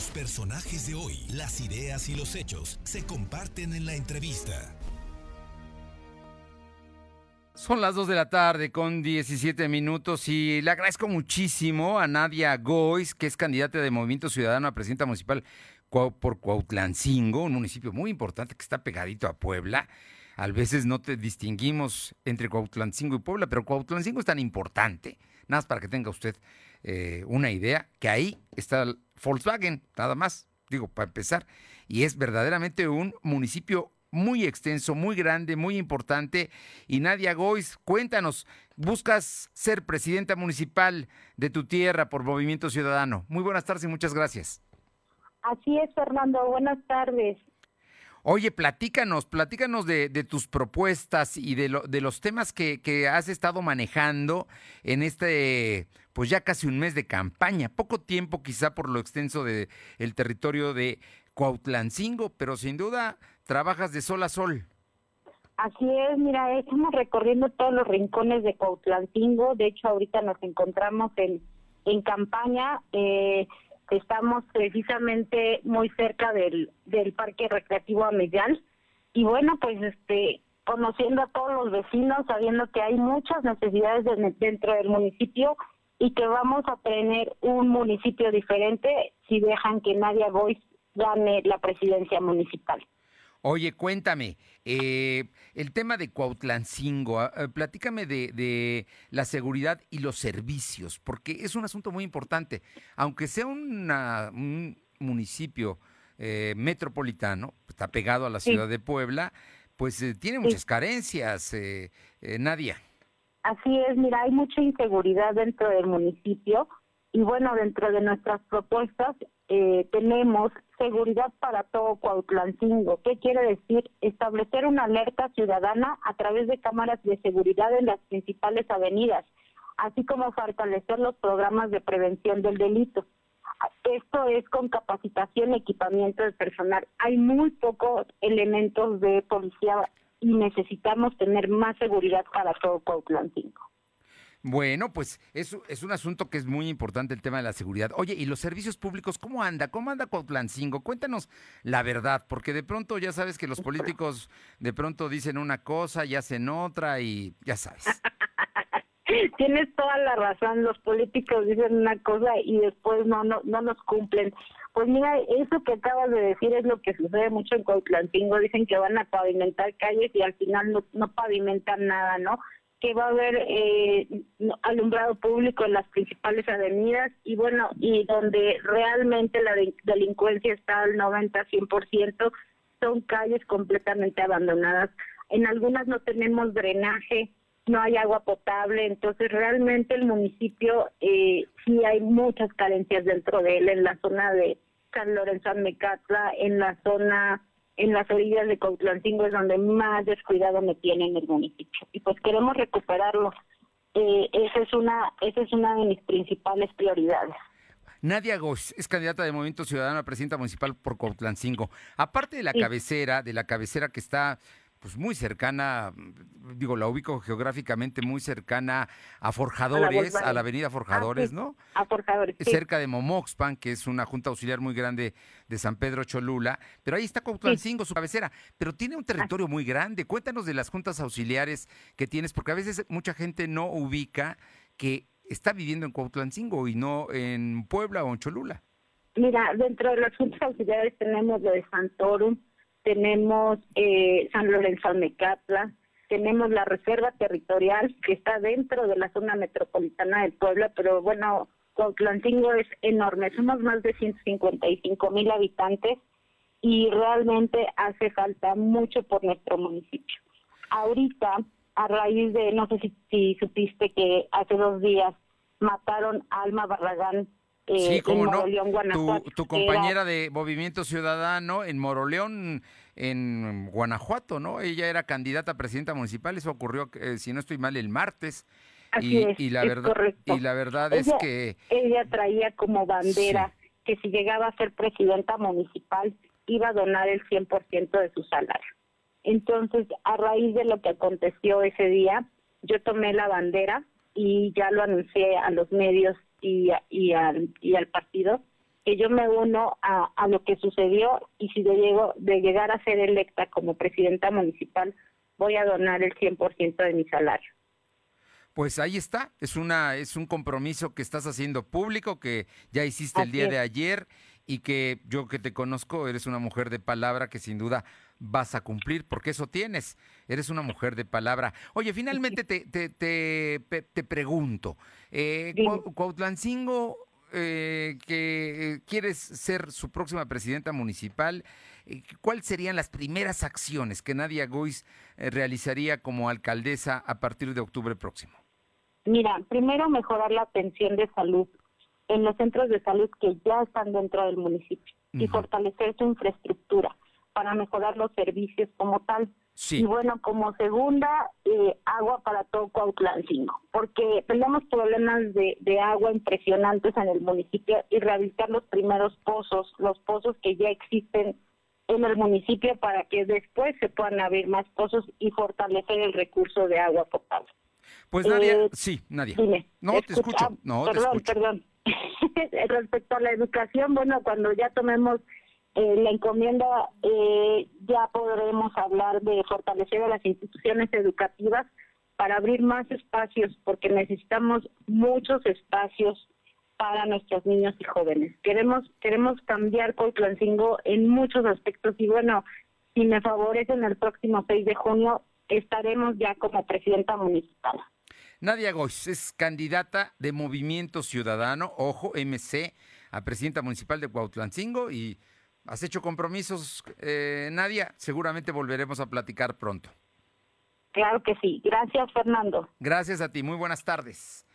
Los personajes de hoy, las ideas y los hechos se comparten en la entrevista. Son las 2 de la tarde con 17 minutos y le agradezco muchísimo a Nadia Gois, que es candidata de Movimiento Ciudadano a presidenta municipal por Cuautlancingo, un municipio muy importante que está pegadito a Puebla. A veces no te distinguimos entre Cuautlancingo y Puebla, pero Cuautlancingo es tan importante, nada más para que tenga usted eh, una idea, que ahí está Volkswagen, nada más, digo, para empezar, y es verdaderamente un municipio muy extenso, muy grande, muy importante. Y Nadia Gois, cuéntanos, buscas ser presidenta municipal de tu tierra por Movimiento Ciudadano. Muy buenas tardes y muchas gracias. Así es, Fernando. Buenas tardes. Oye, platícanos, platícanos de, tus propuestas y de, de los temas que, has estado manejando en este, pues ya casi un mes de campaña. Poco tiempo quizá por lo extenso del el territorio de Cuautlancingo, pero sin duda trabajas de sol a sol. Así es, mira, estamos recorriendo todos los rincones de Cuautlancingo. De hecho, ahorita nos encontramos en, en campaña. Eh, Estamos precisamente muy cerca del, del Parque Recreativo Amedial y bueno, pues este conociendo a todos los vecinos, sabiendo que hay muchas necesidades dentro del municipio y que vamos a tener un municipio diferente si dejan que Nadia Boyce gane la presidencia municipal. Oye, cuéntame, eh, el tema de Cuautlancingo, ah, eh, platícame de, la seguridad y los servicios, porque es un asunto muy importante. Aunque sea un municipio eh, metropolitano, está pegado a la ciudad de Puebla, pues tiene muchas carencias, Nadia. Así es, mira, hay mucha inseguridad dentro del municipio y bueno, dentro de nuestras propuestas eh, tenemos seguridad para todo Cuautlancingo. ¿Qué quiere decir? Establecer una alerta ciudadana a través de cámaras de seguridad en las principales avenidas, así como fortalecer los programas de prevención del delito. Esto es con capacitación y equipamiento del personal. Hay muy pocos elementos de policía y necesitamos tener más seguridad para todo Cuautlancingo. Bueno, pues es, es un asunto que es muy importante el tema de la seguridad. Oye, ¿y los servicios públicos cómo anda? ¿Cómo anda Cuautlancingo? Cuéntanos la verdad, porque de pronto ya sabes que los políticos de pronto dicen una cosa y hacen otra y ya sabes. Tienes toda la razón, los políticos dicen una cosa y después no no no nos cumplen. Pues mira, eso que acabas de decir es lo que sucede mucho en Cuautlancingo, dicen que van a pavimentar calles y al final no, no pavimentan nada, ¿no? Que va a haber eh, alumbrado público en las principales avenidas y bueno, y donde realmente la delincuencia está al 90-100%, son calles completamente abandonadas. En algunas no tenemos drenaje, no hay agua potable, entonces realmente el municipio eh, sí hay muchas carencias dentro de él, en la zona de San Lorenzo Mecatla, en la zona en las orillas de Cautlancingo es donde más descuidado me tiene en el municipio. Y pues queremos recuperarlo. Eh, esa es una esa es una de mis principales prioridades. Nadia Goss es candidata de Movimiento Ciudadano a presidenta municipal por Cautlancingo. Aparte de la cabecera, de la cabecera que está pues muy cercana, digo, la ubico geográficamente muy cercana a Forjadores, a la, avenida Forjadores, ah, ¿no? A Forjadores. Cerca de Momoxpan, que es una junta auxiliar muy grande de San Pedro Cholula, pero ahí está Cuautlancingo, su cabecera, pero tiene un territorio muy grande. Cuéntanos de las juntas auxiliares que tienes, porque a veces mucha gente no ubica que está viviendo en Cuautlancingo y no en Puebla o en Cholula. Mira, dentro de las juntas auxiliares tenemos lo de Santorum, tenemos eh, San Lorenzo Mecatla, tenemos la reserva territorial que está dentro de la zona metropolitana del Puebla, pero bueno, Cuautlancingo es enorme, somos más de 155 mil habitantes y realmente hace falta mucho por nuestro municipio. Ahorita, a raíz de, no sé si, si supiste que hace dos días mataron a Alma Barragán sí, como no. Tu, compañera de Movimiento Ciudadano en Moroleón, en Guanajuato, ¿no? Ella era candidata a presidenta municipal, eso ocurrió, eh, si no estoy mal, el martes. y, la verdad, y la verdad es que... Ella traía como bandera que si llegaba a ser presidenta municipal iba a donar el 100% de su salario. Entonces, a raíz de lo que aconteció ese día, yo tomé la bandera y ya lo anuncié a los medios y, y, al, y al partido que yo me uno a, a lo que sucedió y si de, llego, de llegar a ser electa como presidenta municipal, voy a donar el 100% de mi salario. Pues ahí está, es una es un compromiso que estás haciendo público que ya hiciste el día de ayer y que yo que te conozco eres una mujer de palabra que sin duda vas a cumplir porque eso tienes, eres una mujer de palabra. Oye, finalmente te te, te, te pregunto, eh, Cuautlancingo eh, que quieres ser su próxima presidenta municipal, eh, ¿cuáles serían las primeras acciones que Nadia Gois eh, realizaría como alcaldesa a partir de octubre próximo? Mira, primero mejorar la atención de salud en los centros de salud que ya están dentro del municipio y fortalecer su infraestructura para mejorar los servicios como tal. Y bueno, como segunda, eh, agua para todo Cuautlancingo, porque tenemos problemas de, de agua impresionantes en el municipio y rehabilitar los primeros pozos, los pozos que ya existen en el municipio para que después se puedan abrir más pozos y fortalecer el recurso de agua potable. Pues Nadia, eh, sí, Nadia. no, te escucho. No, perdón, perdón. Respecto a la educación, bueno, cuando ya tomemos eh, la encomienda, eh, ya podremos hablar de fortalecer a las instituciones educativas para abrir más espacios, porque necesitamos muchos espacios para nuestros niños y jóvenes. Queremos queremos cambiar Coitlancingo en muchos aspectos y bueno, si me favorecen el próximo 6 de junio, estaremos ya como presidenta municipal. Nadia Gois es candidata de Movimiento Ciudadano, ojo, MC, a presidenta municipal de Cuautlancingo y has hecho compromisos, eh, Nadia. Seguramente volveremos a platicar pronto. Claro que sí. Gracias, Fernando. Gracias a ti. Muy buenas tardes.